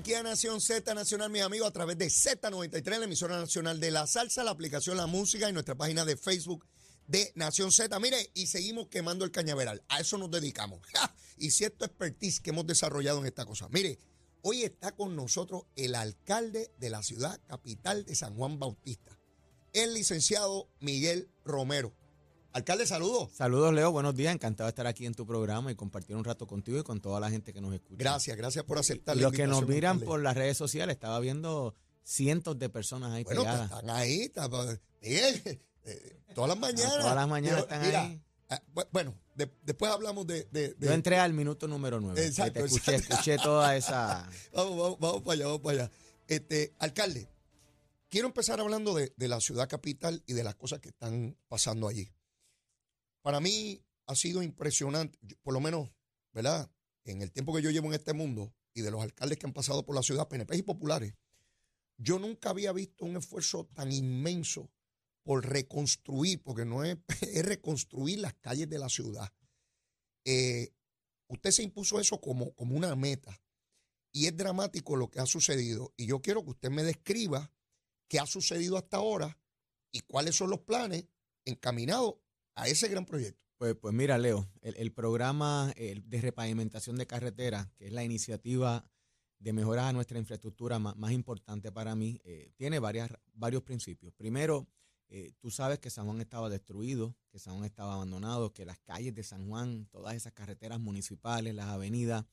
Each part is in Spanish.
aquí a Nación Z Nacional, mis amigos, a través de Z93, la emisora nacional de la salsa, la aplicación La Música y nuestra página de Facebook de Nación Z. Mire, y seguimos quemando el cañaveral. A eso nos dedicamos. Y cierto expertise que hemos desarrollado en esta cosa. Mire, hoy está con nosotros el alcalde de la ciudad capital de San Juan Bautista, el licenciado Miguel Romero. Alcalde, saludos. Saludos, Leo. Buenos días. Encantado de estar aquí en tu programa y compartir un rato contigo y con toda la gente que nos escucha. Gracias, gracias por aceptar Y los que nos miran alcalde. por las redes sociales, estaba viendo cientos de personas ahí Bueno, pegadas. están ahí. está- Miguel, eh, todas las mañanas. todas las mañanas están mira, ahí. ah, bu- bueno, de- después hablamos de... de- de- Yo entré al minuto número 9. Exacto, te escuché, exacto. escuché toda esa. Vamos, vamos, vamos para allá, vamos para allá. Este, alcalde, quiero empezar hablando de, de la ciudad capital y de las cosas que están pasando allí. Para mí ha sido impresionante, por lo menos, ¿verdad? En el tiempo que yo llevo en este mundo y de los alcaldes que han pasado por la ciudad, PNP y populares, yo nunca había visto un esfuerzo tan inmenso por reconstruir, porque no es, es reconstruir las calles de la ciudad. Eh, usted se impuso eso como, como una meta. Y es dramático lo que ha sucedido. Y yo quiero que usted me describa qué ha sucedido hasta ahora y cuáles son los planes encaminados a ese gran proyecto. Pues, pues mira, Leo, el, el programa eh, de repavimentación de carreteras, que es la iniciativa de mejorar a nuestra infraestructura más, importante para mí, eh, tiene varias, varios principios. Primero, eh, tú sabes que San Juan estaba destruido, que San Juan estaba abandonado, que las calles de San Juan, todas esas carreteras municipales, las avenidas,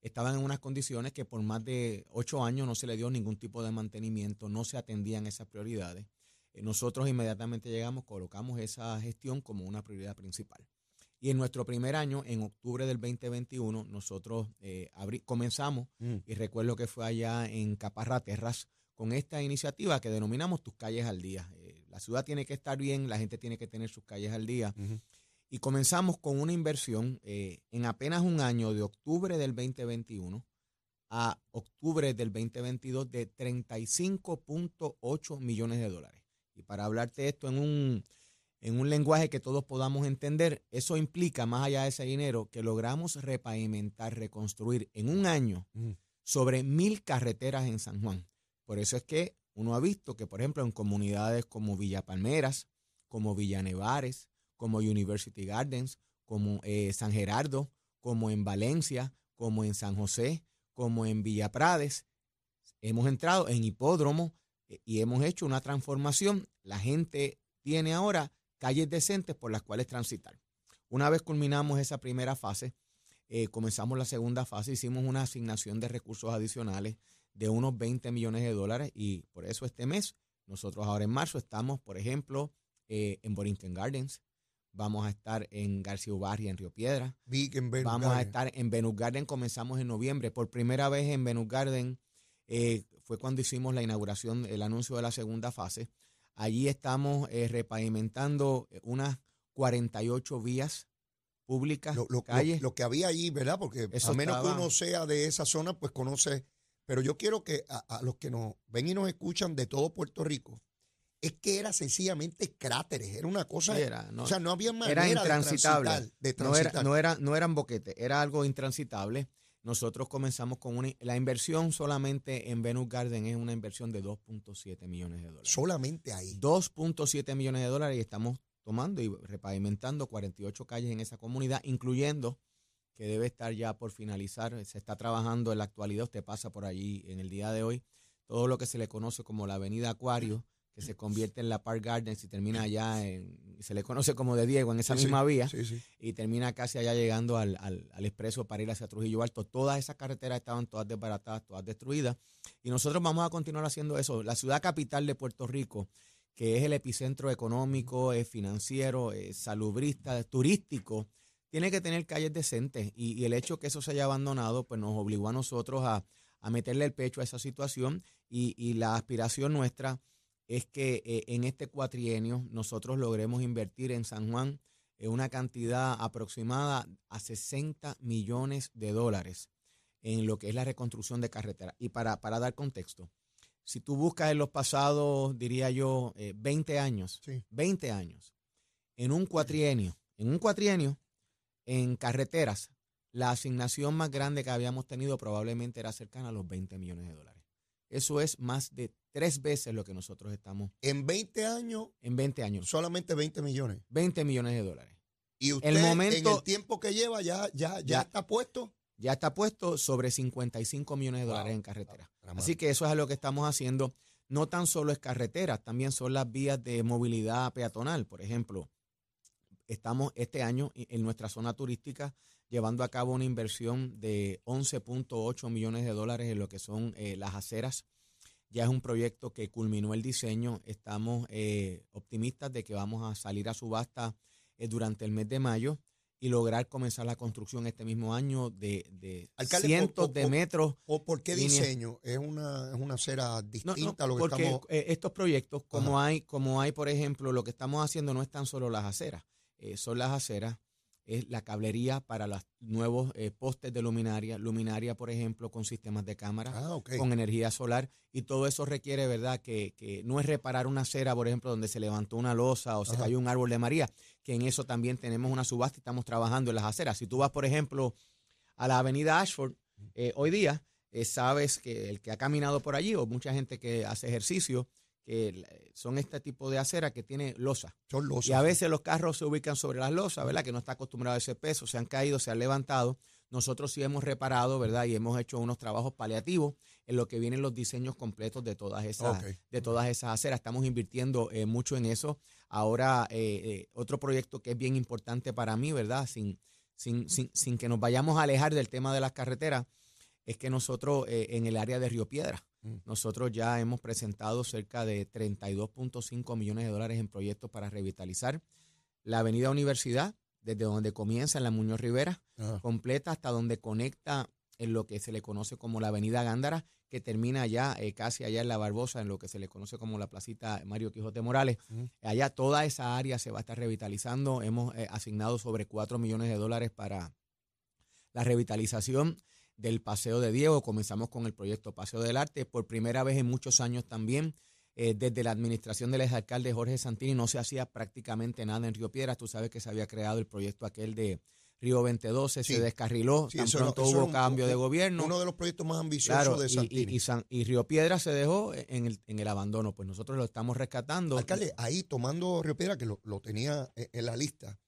estaban en unas condiciones que por más de ocho años no se le dio ningún tipo de mantenimiento, no se atendían esas prioridades. Eh, nosotros inmediatamente llegamos, colocamos esa gestión como una prioridad principal. Y en nuestro primer año, en octubre del 2021, nosotros eh, comenzamos, y recuerdo que fue allá en Caparra Terras, con esta iniciativa que denominamos Tus calles al día. Eh, la ciudad tiene que estar bien, la gente tiene que tener sus calles al día. Y comenzamos con una inversión eh, en apenas un año, de octubre del 2021 a octubre del 2022, de 35.8 millones de dólares. Y para hablarte esto en un, en un lenguaje que todos podamos entender, eso implica, más allá de ese dinero, que logramos repavimentar, reconstruir en un año Ujú. sobre mil carreteras en San Juan. Por eso es que uno ha visto que, por ejemplo, en comunidades como Villa Palmeras, como Villa Nevares, como University Gardens, como eh, San Gerardo, como en Valencia, como en San José, como en Villa Prades, hemos entrado en hipódromo y hemos hecho una transformación. La gente tiene ahora calles decentes por las cuales transitar. Una vez culminamos esa primera fase, eh, comenzamos la segunda fase, hicimos una asignación de recursos adicionales de unos 20 millones de dólares y por eso este mes, nosotros ahora en marzo estamos, por ejemplo, eh, en Borinquen Gardens, vamos a estar en García Ubarria, en Río Piedra, en Vamos a Garden. estar en Venus Garden, comenzamos en noviembre. Por primera vez en Venus Garden eh, fue cuando hicimos la inauguración, el anuncio de la segunda fase. Allí estamos eh, repavimentando eh, unas 48 vías públicas, lo, lo- calles. lo- lo que había allí, ¿verdad? Porque Eso a menos estaba- que uno sea de esa zona, pues conoce. Pero yo quiero que a, a los que nos ven y nos escuchan de todo Puerto Rico, es que era sencillamente cráteres, era una cosa. Era, no, o sea, no había manera era de intransitable. transitar. De no, era, transitar. no, era, no eran boquetes, era algo intransitable. Nosotros comenzamos con una, la inversión solamente en Venus Garden es una inversión de 2.7 millones de dólares. Solamente ahí. 2.7 millones de dólares y estamos tomando y repavimentando 48 calles en esa comunidad, incluyendo que debe estar ya por finalizar, se está trabajando en la actualidad, usted pasa por allí en el día de hoy, todo lo que se le conoce como la avenida Acuario, que se convierte en la Park Gardens y termina allá, en, se le conoce como de Diego, en esa Sí, sí, misma vía, sí. y termina casi allá llegando al, al, al expreso para ir hacia Trujillo Alto. Todas esas carreteras estaban todas desbaratadas, todas destruidas. Y nosotros vamos a continuar haciendo eso. La ciudad capital de Puerto Rico, que es el epicentro económico, es financiero, es salubrista, es turístico, tiene que tener calles decentes. Y, y el hecho que eso se haya abandonado, pues nos obligó a nosotros a, a meterle el pecho a esa situación. Y, y la aspiración nuestra es que eh, en este cuatrienio nosotros logremos invertir en San Juan eh, una cantidad aproximada a 60 millones de dólares en lo que es la reconstrucción de carretera. Y para, para dar contexto, si tú buscas en los pasados, diría yo, eh, 20 años, Sí. 20 años, en un cuatrienio, en un cuatrienio, en carreteras, la asignación más grande que habíamos tenido probablemente era cercana a los 20 millones de dólares. Eso es más de tres veces lo que nosotros estamos. En 20 años. En 20 años. Solamente 20 millones. 20 millones de dólares. Y usted el momento, en el tiempo que lleva ya, ya, ya, está puesto. Ya está puesto sobre 55 millones de dólares en carretera. Así que eso es lo que estamos haciendo. No tan solo es carretera, también son las vías de movilidad peatonal. Por ejemplo, estamos este año en nuestra zona turística llevando a cabo una inversión de 11.8 millones de dólares en lo que son eh, las aceras. Ya es un proyecto que culminó el diseño. Estamos eh, optimistas de que vamos a salir a subasta eh, durante el mes de mayo y lograr comenzar la construcción este mismo año de, cientos de metros. ¿O por qué diseño? ¿Es una, es una acera distinta a lo que porque estamos...? estos proyectos, como hay, como hay, por ejemplo, lo que estamos haciendo no es tan solo las aceras, son las aceras es la cablería para los nuevos eh, postes de luminaria, luminaria, por ejemplo, con sistemas de cámara, ah, con energía solar, y todo eso requiere, ¿verdad?, que, que, no es reparar una acera, por ejemplo, donde se levantó una losa o se cayó un árbol de María, que en eso también tenemos una subasta y estamos trabajando en las aceras. Si tú vas, por ejemplo, a la avenida Ashford, eh, hoy día, eh, sabes que el que ha caminado por allí, o mucha gente que hace ejercicio, que son este tipo de acera que tiene losa. Son losas. Y a veces los carros se ubican sobre las losas, ¿verdad? Que no está acostumbrado a ese peso, se han caído, se han levantado. Nosotros sí hemos reparado, ¿verdad? Y hemos hecho unos trabajos paliativos en lo que vienen los diseños completos de todas esas, de todas esas aceras. Estamos invirtiendo eh, mucho en eso. Ahora, eh, eh, otro proyecto que es bien importante para mí, ¿verdad? Sin, sin, sin, sin que nos vayamos a alejar del tema de las carreteras, es que nosotros en el área de Río Piedra. Nosotros ya hemos presentado cerca de 32.5 millones de dólares en proyectos para revitalizar la avenida Universidad, desde donde comienza en la Muñoz Rivera, completa hasta donde conecta en lo que se le conoce como la avenida Gándara, que termina allá, eh, casi allá en la Barbosa, en lo que se le conoce como la placita Mario Quijote Morales. Allá toda esa área se va a estar revitalizando. Hemos eh, asignado sobre 4 millones de dólares para la revitalización del Paseo de Diego. Comenzamos con el proyecto Paseo del Arte. Por primera vez en muchos años también, eh, desde la administración del exalcalde Jorge Santini, no se hacía prácticamente nada en Río Piedras. Tú sabes que se había creado el proyecto aquel de Río 2012, se descarriló, tan pronto hubo cambio de gobierno. Uno de los proyectos más ambiciosos de Santini. Y, Río Piedras se dejó en el, en el abandono. Pues nosotros lo estamos rescatando. Alcalde, ahí tomando Río Piedras, que lo, lo tenía en la lista,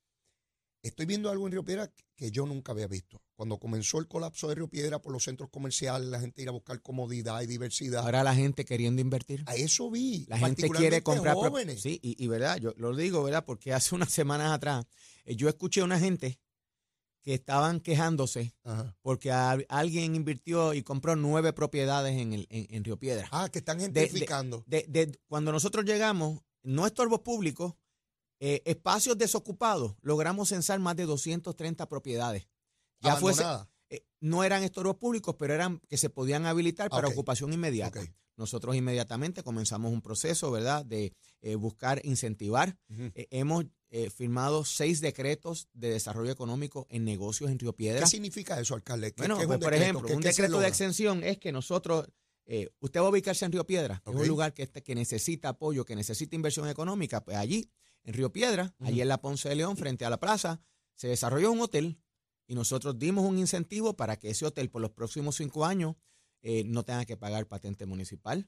Estoy viendo algo en Río Piedra que yo nunca había visto. Cuando comenzó el colapso de Río Piedra por los centros comerciales, la gente iba a buscar comodidad y diversidad. Ahora la gente queriendo invertir. A eso vi. La gente quiere comprar. Jóvenes. Sí, y, verdad, yo lo digo, ¿verdad? Porque hace unas semanas atrás eh, yo escuché a una gente que estaban quejándose porque alguien invirtió y compró nueve propiedades en, el, en, Río Piedra. Ah, que están gentrificando. de, cuando nosotros llegamos, no estorbos públicos, eh, espacios desocupados, logramos censar más de 230 propiedades. Ya fuese, eh, no eran estorbos públicos, pero eran que se podían habilitar para ocupación inmediata. Nosotros inmediatamente comenzamos un proceso, ¿verdad?, de eh, buscar incentivar. hemos firmado seis decretos de desarrollo económico en negocios en Río Piedra. ¿Qué significa eso, alcalde? bueno, pues, por ejemplo, un decreto de exención es que nosotros usted va a ubicarse en Río Piedra, es un lugar que, que necesita apoyo, que necesita inversión económica, pues allí en Río Piedra, allí en la Ponce de León, frente a la plaza, se desarrolló un hotel y nosotros dimos un incentivo para que ese hotel por los próximos cinco años eh, no tenga que pagar patente municipal,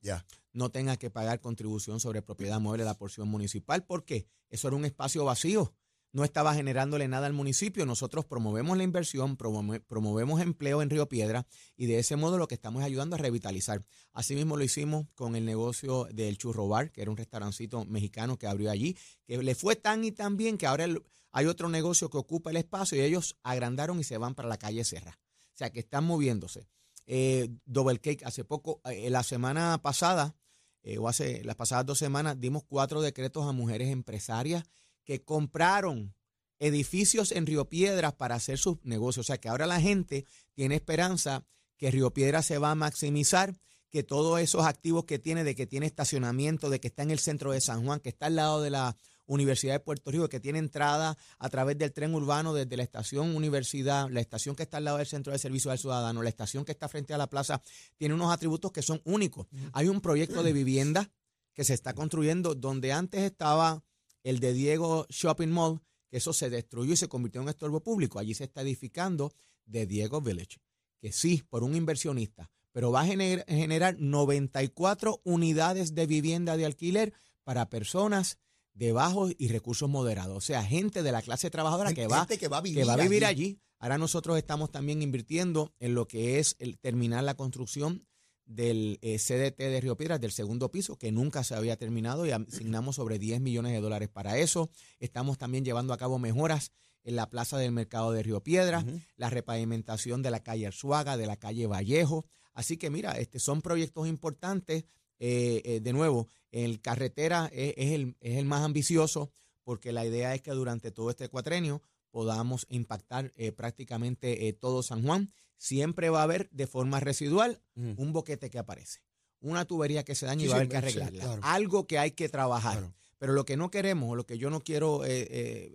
no tenga que pagar contribución sobre propiedad mueble de la porción municipal, porque eso era un espacio vacío no estaba generándole nada al municipio. Nosotros promovemos la inversión, promovemos empleo en Río Piedra y de ese modo lo que estamos ayudando a revitalizar. Asimismo lo hicimos con el negocio del Churro Bar, que era un restaurancito mexicano que abrió allí, que le fue tan y tan bien que ahora hay otro negocio que ocupa el espacio y ellos agrandaron y se van para la calle Serra. O sea que están moviéndose. Eh, Double Cake, hace poco, eh, la semana pasada, eh, o hace las pasadas dos semanas, dimos cuatro decretos a mujeres empresarias que compraron edificios en Río Piedras para hacer sus negocios. O sea que ahora la gente tiene esperanza que Río Piedras se va a maximizar, que todos esos activos que tiene, de que tiene estacionamiento, de que está en el centro de San Juan, que está al lado de la Universidad de Puerto Rico, que tiene entrada a través del tren urbano desde la estación Universidad, la estación que está al lado del Centro de Servicio al Ciudadano, la estación que está frente a la plaza, tiene unos atributos que son únicos. Hay un proyecto de vivienda que se está construyendo donde antes estaba el de Diego Shopping Mall, que eso se destruyó y se convirtió en un estorbo público. Allí se está edificando de Diego Village, que sí, por un inversionista, pero va a generar 94 unidades de vivienda de alquiler para personas de bajos y recursos moderados, o sea, gente de la clase trabajadora que, va, que, va, a vivir, allí. Ahora nosotros estamos también invirtiendo en lo que es el terminar la construcción del eh, CDT de Río Piedras, del segundo piso, que nunca se había terminado y asignamos sobre 10 millones de dólares para eso. Estamos también llevando a cabo mejoras en la plaza del mercado de Río Piedras, la repavimentación de la calle Arzuaga, de la calle Vallejo. Así que mira, este, son proyectos importantes. Eh, eh, de nuevo, el carretera es, el, es el más ambicioso porque la idea es que durante todo este cuatrenio podamos impactar eh, prácticamente todo San Juan. Siempre va a haber de forma residual un boquete que aparece, una tubería que se daña y va a haber que arreglarla, algo que hay que trabajar. Pero lo que no queremos, lo que yo no quiero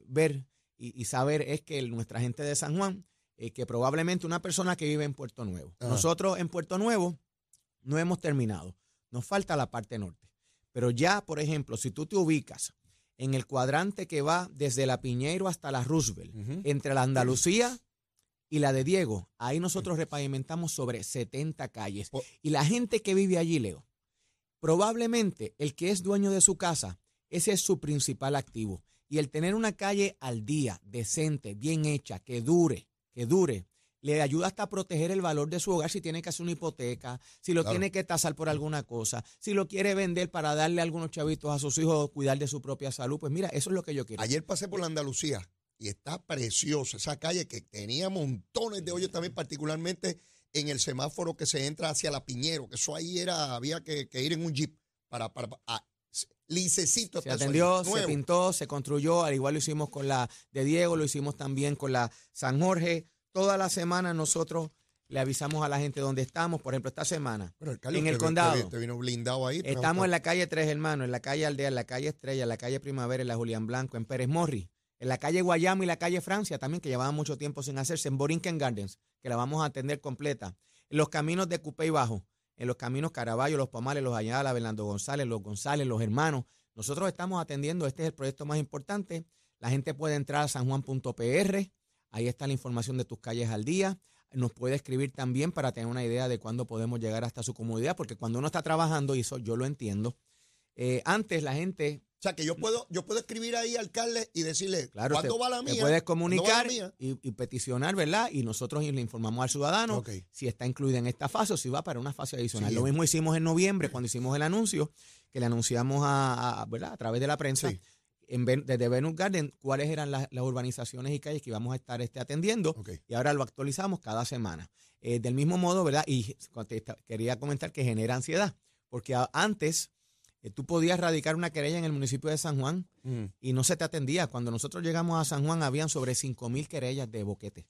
ver y, saber es que nuestra gente de San Juan, que probablemente una persona que vive en Puerto Nuevo, nosotros en Puerto Nuevo no hemos terminado. Nos falta la parte norte. Pero ya, por ejemplo, si tú te ubicas en el cuadrante que va desde la Piñeiro hasta la Roosevelt, entre la Andalucía y la de Diego, ahí nosotros repavimentamos sobre 70 calles. Y la gente que vive allí, Leo, probablemente el que es dueño de su casa, ese es su principal activo. Y el tener una calle al día, decente, bien hecha, que dure, que dure, le ayuda hasta a proteger el valor de su hogar si tiene que hacer una hipoteca, si lo tiene que tasar por alguna cosa, si lo quiere vender para darle algunos chavitos a sus hijos, cuidar de su propia salud. Pues mira, eso es lo que yo quiero. Ayer pasé por la Andalucía y está preciosa esa calle que tenía montones de hoyos también, particularmente en el semáforo que se entra hacia la Piñero, que eso ahí era, había que, ir en un jeep para, para, licecito. Se atendió, se pintó, se construyó, al igual lo hicimos con la de Diego, lo hicimos también con la San Jorge toda la semana nosotros le avisamos a la gente dónde estamos. Por ejemplo, esta semana, en el condado. estamos en la calle Tres Hermanos, en la calle Aldea, en la calle Estrella, en la calle Primavera, en la Julián Blanco, en Pérez Morri, en la calle Guayama y la calle Francia también, que llevaba mucho tiempo sin hacerse, en Borinquen Gardens, que la vamos a atender completa. En los caminos de Cupé y Bajo, en los caminos Caraballo, Los Pomales, Los Ayala, Belando González, Los González, Los Hermanos. Nosotros estamos atendiendo, este es el proyecto más importante. La gente puede entrar a sanjuan.pr, Ahí está la información de tus calles al día. Nos puede escribir también para tener una idea de cuándo podemos llegar hasta su comunidad, porque cuando uno está trabajando, y eso yo lo entiendo, eh, antes la gente... O sea, que yo puedo, yo puedo escribir ahí, alcalde, y decirle claro, cuándo va la mía. Te puedes comunicar y, peticionar, ¿verdad? Y nosotros le informamos al ciudadano si está incluida en esta fase o si va para una fase adicional. Lo mismo hicimos en noviembre cuando hicimos el anuncio, que le anunciamos a, ¿verdad? a través de la prensa desde Venus Garden cuáles eran las, urbanizaciones y calles que íbamos a estar este, atendiendo y ahora lo actualizamos cada semana. Eh, del mismo modo, ¿verdad? Y quería comentar que genera ansiedad, porque antes eh, tú podías radicar una querella en el municipio de San Juan mm. y no se te atendía. Cuando nosotros llegamos a San Juan habían sobre 5 mil querellas de boquete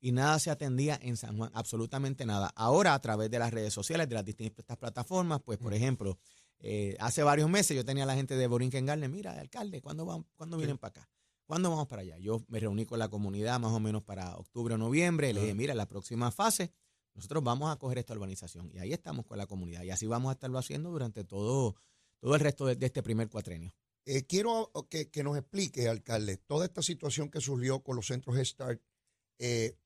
y nada se atendía en San Juan, absolutamente nada. Ahora a través de las redes sociales, de las distintas plataformas, pues por mm. ejemplo, eh, hace varios meses yo tenía a la gente de Borinquen Garden, mira, alcalde, ¿cuándo, van, ¿cuándo vienen para acá? ¿Cuándo vamos para allá? Yo me reuní con la comunidad más o menos para octubre o noviembre. Le dije, mira, la próxima fase, nosotros vamos a coger esta urbanización. Y ahí estamos con la comunidad. Y así vamos a estarlo haciendo durante todo, todo el resto de, este primer cuatrenio. Eh, quiero que, nos explique, alcalde, toda esta situación que surgió con los centros Start, eh,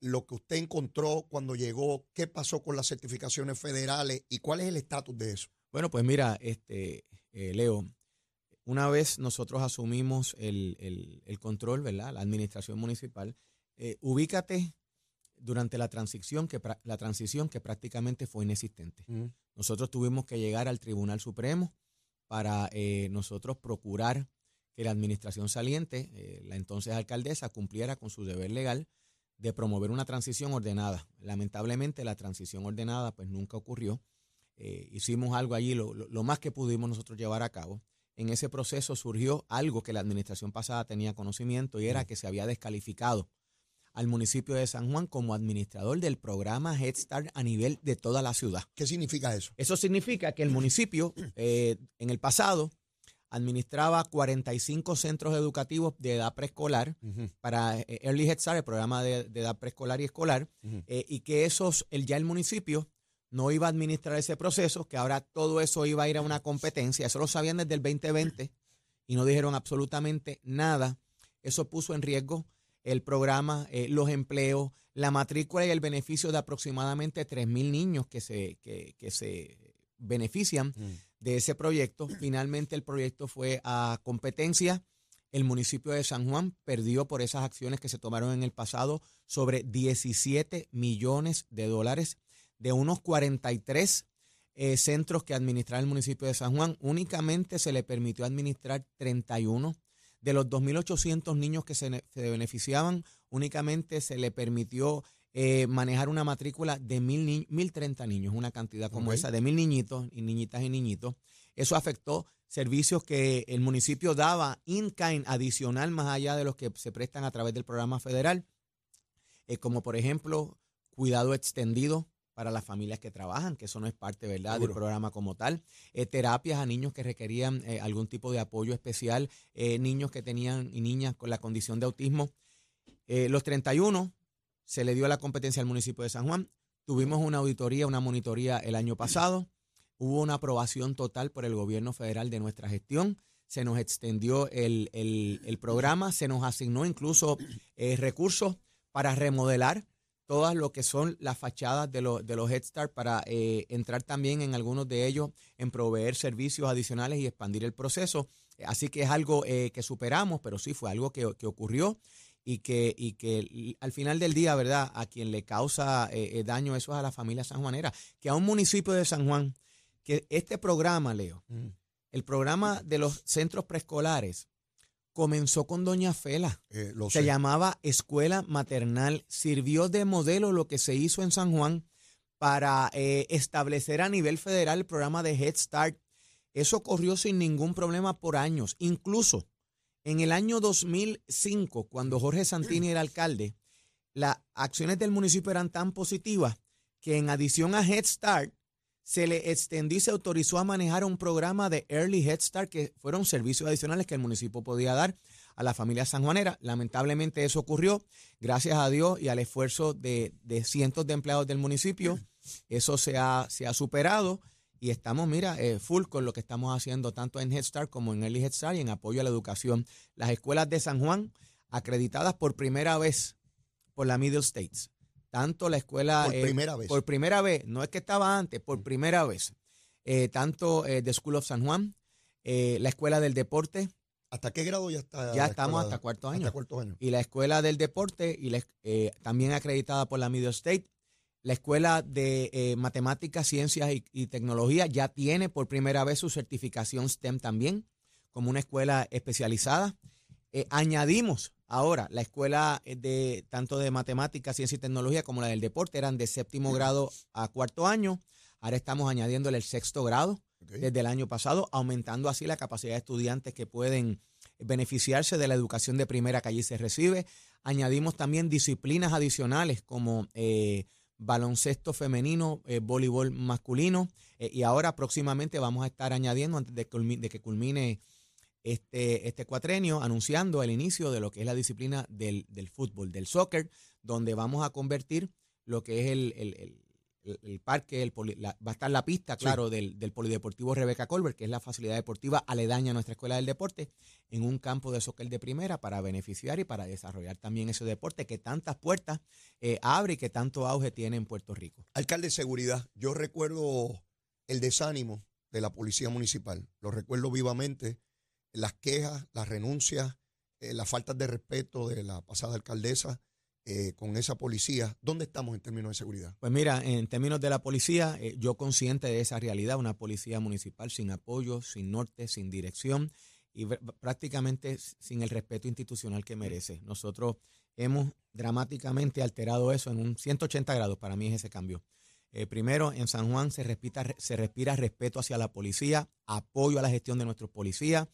lo que usted encontró cuando llegó, qué pasó con las certificaciones federales y cuál es el estatus de eso. Bueno, pues mira, este, eh, Leo, una vez nosotros asumimos el, control, ¿verdad? La administración municipal, eh, ubícate durante la transición que la transición que prácticamente fue inexistente. Nosotros tuvimos que llegar al Tribunal Supremo para eh, nosotros procurar que la administración saliente, la entonces alcaldesa, cumpliera con su deber legal de promover una transición ordenada. Lamentablemente la transición ordenada pues nunca ocurrió. Eh, hicimos algo allí, lo, más que pudimos nosotros llevar a cabo. En ese proceso surgió algo que la administración pasada tenía conocimiento y era que se había descalificado al municipio de San Juan como administrador del programa Head Start a nivel de toda la ciudad. ¿Qué significa eso? Eso significa que el municipio eh, en el pasado administraba 45 centros educativos de edad preescolar para eh, Early Head Start, el programa de, edad preescolar y escolar, y que esos, el, ya el municipio no iba a administrar ese proceso, que ahora todo eso iba a ir a una competencia. Eso lo sabían desde el 2020 y no dijeron absolutamente nada. eso puso en riesgo el programa, eh, los empleos, la matrícula y el beneficio de aproximadamente 3.000 niños que se, que, que se benefician mm. de ese proyecto. Finalmente el proyecto fue a competencia. El municipio de San Juan perdió por esas acciones que se tomaron en el pasado sobre 17 millones de dólares de unos 43 eh, centros que administraba el municipio de San Juan. Únicamente se le permitió administrar 31. De los 2.800 niños que se, beneficiaban, únicamente se le permitió eh, manejar una matrícula de 1.030 niños, una cantidad como esa, de mil niñitos y niñitas y niñitos. Eso afectó servicios que el municipio daba in-kind adicional más allá de los que se prestan a través del programa federal, eh, como por ejemplo cuidado extendido para las familias que trabajan, que eso no es parte, ¿verdad?, del programa como tal. Eh, terapias a niños que requerían eh, algún tipo de apoyo especial, eh, niños que tenían y niñas con la condición de autismo. los 31 se le dio la competencia al municipio de San Juan. Tuvimos una auditoría, una monitoría el año pasado. Hubo una aprobación total por el gobierno federal de nuestra gestión. Se nos extendió el, el programa, se nos asignó incluso recursos para remodelar todas lo que son las fachadas de, los de los Head Start para eh, entrar también en algunos de ellos en proveer servicios adicionales y expandir el proceso. Así que es algo eh, que superamos, pero sí fue algo que, ocurrió y que, y que al final del día, ¿verdad? A quien le causa eh, daño eso es a la familia sanjuanera, que a un municipio de San Juan, que este programa, Leo, mm. el programa de los centros preescolares, comenzó con Doña Fela. Eh, se llamaba Escuela Maternal. Sirvió de modelo lo que se hizo en San Juan para eh, establecer a nivel federal el programa de Head Start. Eso corrió sin ningún problema por años. Incluso en el año 2005, cuando Jorge Santini era alcalde, las acciones del municipio eran tan positivas que en adición a Head Start, se le extendió y se autorizó a manejar un programa de Early Head Start, que fueron servicios adicionales que el municipio podía dar a la familia sanjuanera. Lamentablemente eso ocurrió, gracias a Dios y al esfuerzo de, cientos de empleados del municipio. Eso se ha, se ha superado y estamos, mira, eh, full con lo que estamos haciendo tanto en Head Start como en Early Head Start y en apoyo a la educación. Las escuelas de San Juan, acreditadas por primera vez por la Middle States tanto la escuela... Por eh, primera vez. Por primera vez, no es que estaba antes, por primera vez. Eh, tanto eh, The School of San Juan, la escuela del deporte. ¿Hasta qué grado ya está? Ya estamos hasta cuarto año. Hasta cuarto año. Y la escuela del deporte, y también acreditada por la Middle State. La escuela de matemáticas, ciencias y, tecnología ya tiene por primera vez su certificación STEM también, como una escuela especializada. añadimos Ahora, la escuela eh, de tanto de matemáticas, ciencia y tecnología como la del deporte eran de séptimo grado a cuarto año. Ahora estamos añadiéndole el sexto grado desde el año pasado, aumentando así la capacidad de estudiantes que pueden beneficiarse de la educación de primera que allí se recibe. Añadimos también disciplinas adicionales como eh, baloncesto femenino, eh, voleibol masculino y ahora próximamente vamos a estar añadiendo antes de que culmine este, este cuatrenio anunciando el inicio de lo que es la disciplina del, fútbol, del soccer, donde vamos a convertir lo que es el, parque, el va a estar la pista, claro, del, Polideportivo Rebeca Colbert, que es la facilidad deportiva aledaña a nuestra Escuela del Deporte, en un campo de soccer de primera para beneficiar y para desarrollar también ese deporte que tantas puertas eh, abre y que tanto auge tiene en Puerto Rico. Alcalde de Seguridad, yo recuerdo el desánimo de la Policía Municipal, lo recuerdo vivamente las quejas, las renuncias, eh, las faltas de respeto de la pasada alcaldesa eh, con esa policía. ¿Dónde estamos en términos de seguridad? Pues mira, en términos de la policía, eh, yo consciente de esa realidad, una policía municipal sin apoyo, sin norte, sin dirección y prácticamente sin el respeto institucional que merece. Nosotros hemos dramáticamente alterado eso en un 180 grados, para mí es ese cambio. Primero, en San Juan se respira, se respira respeto hacia la policía, apoyo a la gestión de nuestros policías,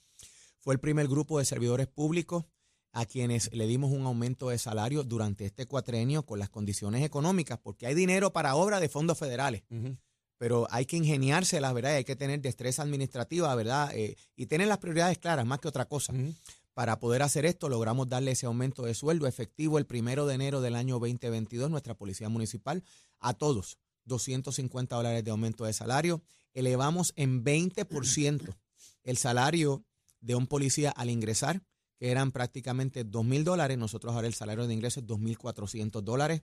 fue el primer grupo de servidores públicos a quienes le dimos un aumento de salario durante este cuatrenio con las condiciones económicas, porque hay dinero para obras de fondos federales. Pero hay que ingeniarse, la verdad, hay que tener destreza administrativa, ¿verdad? Eh, y tener las prioridades claras, más que otra cosa. Para poder hacer esto, logramos darle ese aumento de sueldo efectivo el primero de enero del año 2022, nuestra Policía Municipal, a todos, 250 dólares de aumento de salario. Elevamos en 20% el salario de un policía al ingresar, que eran prácticamente dos mil dólares. Nosotros ahora el salario de ingreso es 2.400 dólares.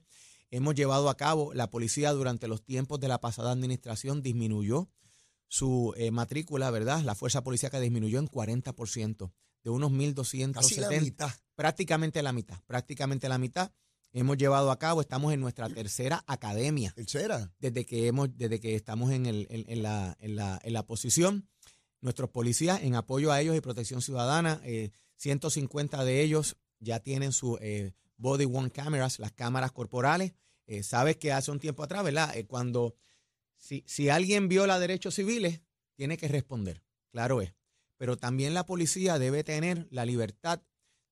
Hemos llevado a cabo, la policía durante los tiempos de la pasada administración disminuyó su eh, matrícula, ¿verdad? La fuerza policíaca disminuyó en 40%, de unos 1.270. Casi la mitad. Prácticamente la mitad, prácticamente la mitad. Hemos llevado a cabo, estamos en nuestra tercera academia. ¿Tercera? Desde que, hemos, desde que estamos en, el, en, la, en, la, en la posición. Nuestros policías, en apoyo a ellos y protección ciudadana, 150 eh, de ellos ya tienen su eh, body worn cameras, las cámaras corporales. Eh, sabes que hace un tiempo atrás, ¿verdad? cuando si, si alguien viola derechos civiles, tiene que responder, claro es. Pero también la policía debe tener la libertad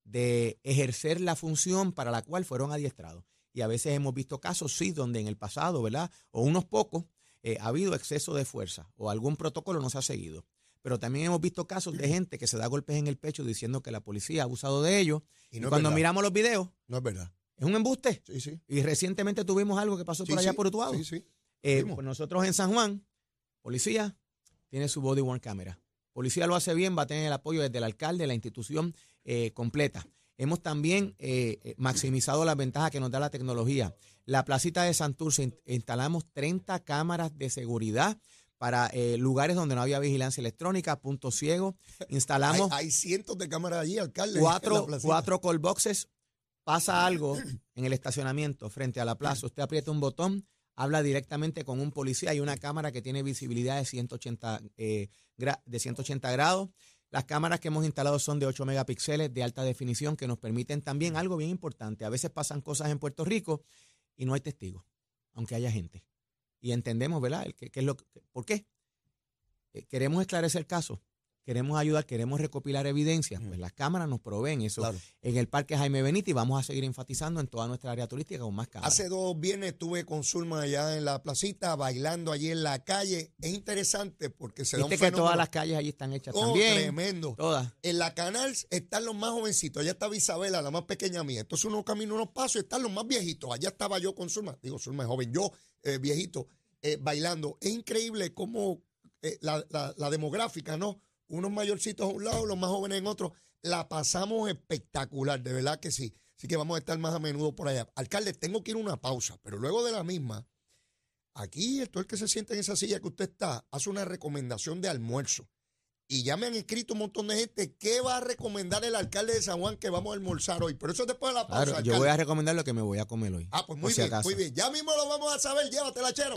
de ejercer la función para la cual fueron adiestrados. Y a veces hemos visto casos, sí, donde en el pasado, ¿verdad? O unos pocos, eh, ha habido exceso de fuerza o algún protocolo no se ha seguido. Pero también hemos visto casos de gente que se da golpes en el pecho diciendo que la policía ha abusado de ellos. Y, cuando miramos los videos, no es verdad. Es un embuste. Sí, sí. Y recientemente tuvimos algo que pasó por allá por Utuado. Sí, sí. Eh, pues nosotros en San Juan, policía tiene su body worn camera. Policía lo hace bien, va a tener el apoyo desde el alcalde, la institución eh, completa. Hemos también eh, maximizado las ventajas que nos da la tecnología. La placita de Santurce instalamos 30 cámaras de seguridad para lugares donde no había vigilancia electrónica, punto ciego. Instalamos. hay, cientos de cámaras allí, alcalde. Cuatro, cuatro call boxes. Pasa algo en el estacionamiento frente a la plaza. Usted aprieta un botón, habla directamente con un policía. Hay una cámara que tiene visibilidad de 180, eh, de 180 grados. Las cámaras que hemos instalado son de 8 megapíxeles de alta definición que nos permiten también algo bien importante. A veces pasan cosas en Puerto Rico y no hay testigos, aunque haya gente. Y entendemos, ¿verdad? ¿Qué, es lo, ¿Por qué? Eh, queremos esclarecer el caso queremos ayudar, queremos recopilar evidencias, pues las cámaras nos proveen eso. En el Parque Jaime Benítez vamos a seguir enfatizando en toda nuestra área turística con más cámaras. Hace dos viernes estuve con Zulma allá en la placita, bailando allí en la calle. Es interesante porque se da un que todas las calles allí están hechas oh, también. tremendo. Todas. En la canal están los más jovencitos. Allá estaba Isabela, la más pequeña mía. Entonces uno camina unos pasos y están los más viejitos. Allá estaba yo con Zulma. Digo, Zulma es joven. Yo, eh, viejito, eh, bailando. Es increíble cómo eh, la, la demográfica, ¿no? Unos mayorcitos a un lado, los más jóvenes en otro. La pasamos espectacular, de verdad que sí. Así que vamos a estar más a menudo por allá. Alcalde, tengo que ir a una pausa, pero luego de la misma, aquí todo el que se siente en esa silla que usted está, hace una recomendación de almuerzo. Y ya me han escrito un montón de gente qué va a recomendar el alcalde de San Juan que vamos a almorzar hoy. Pero eso es después de la pausa. yo voy a recomendar lo que me voy a comer hoy. Ah, pues muy bien, muy bien. Ya mismo lo vamos a saber. Llévatela, chero.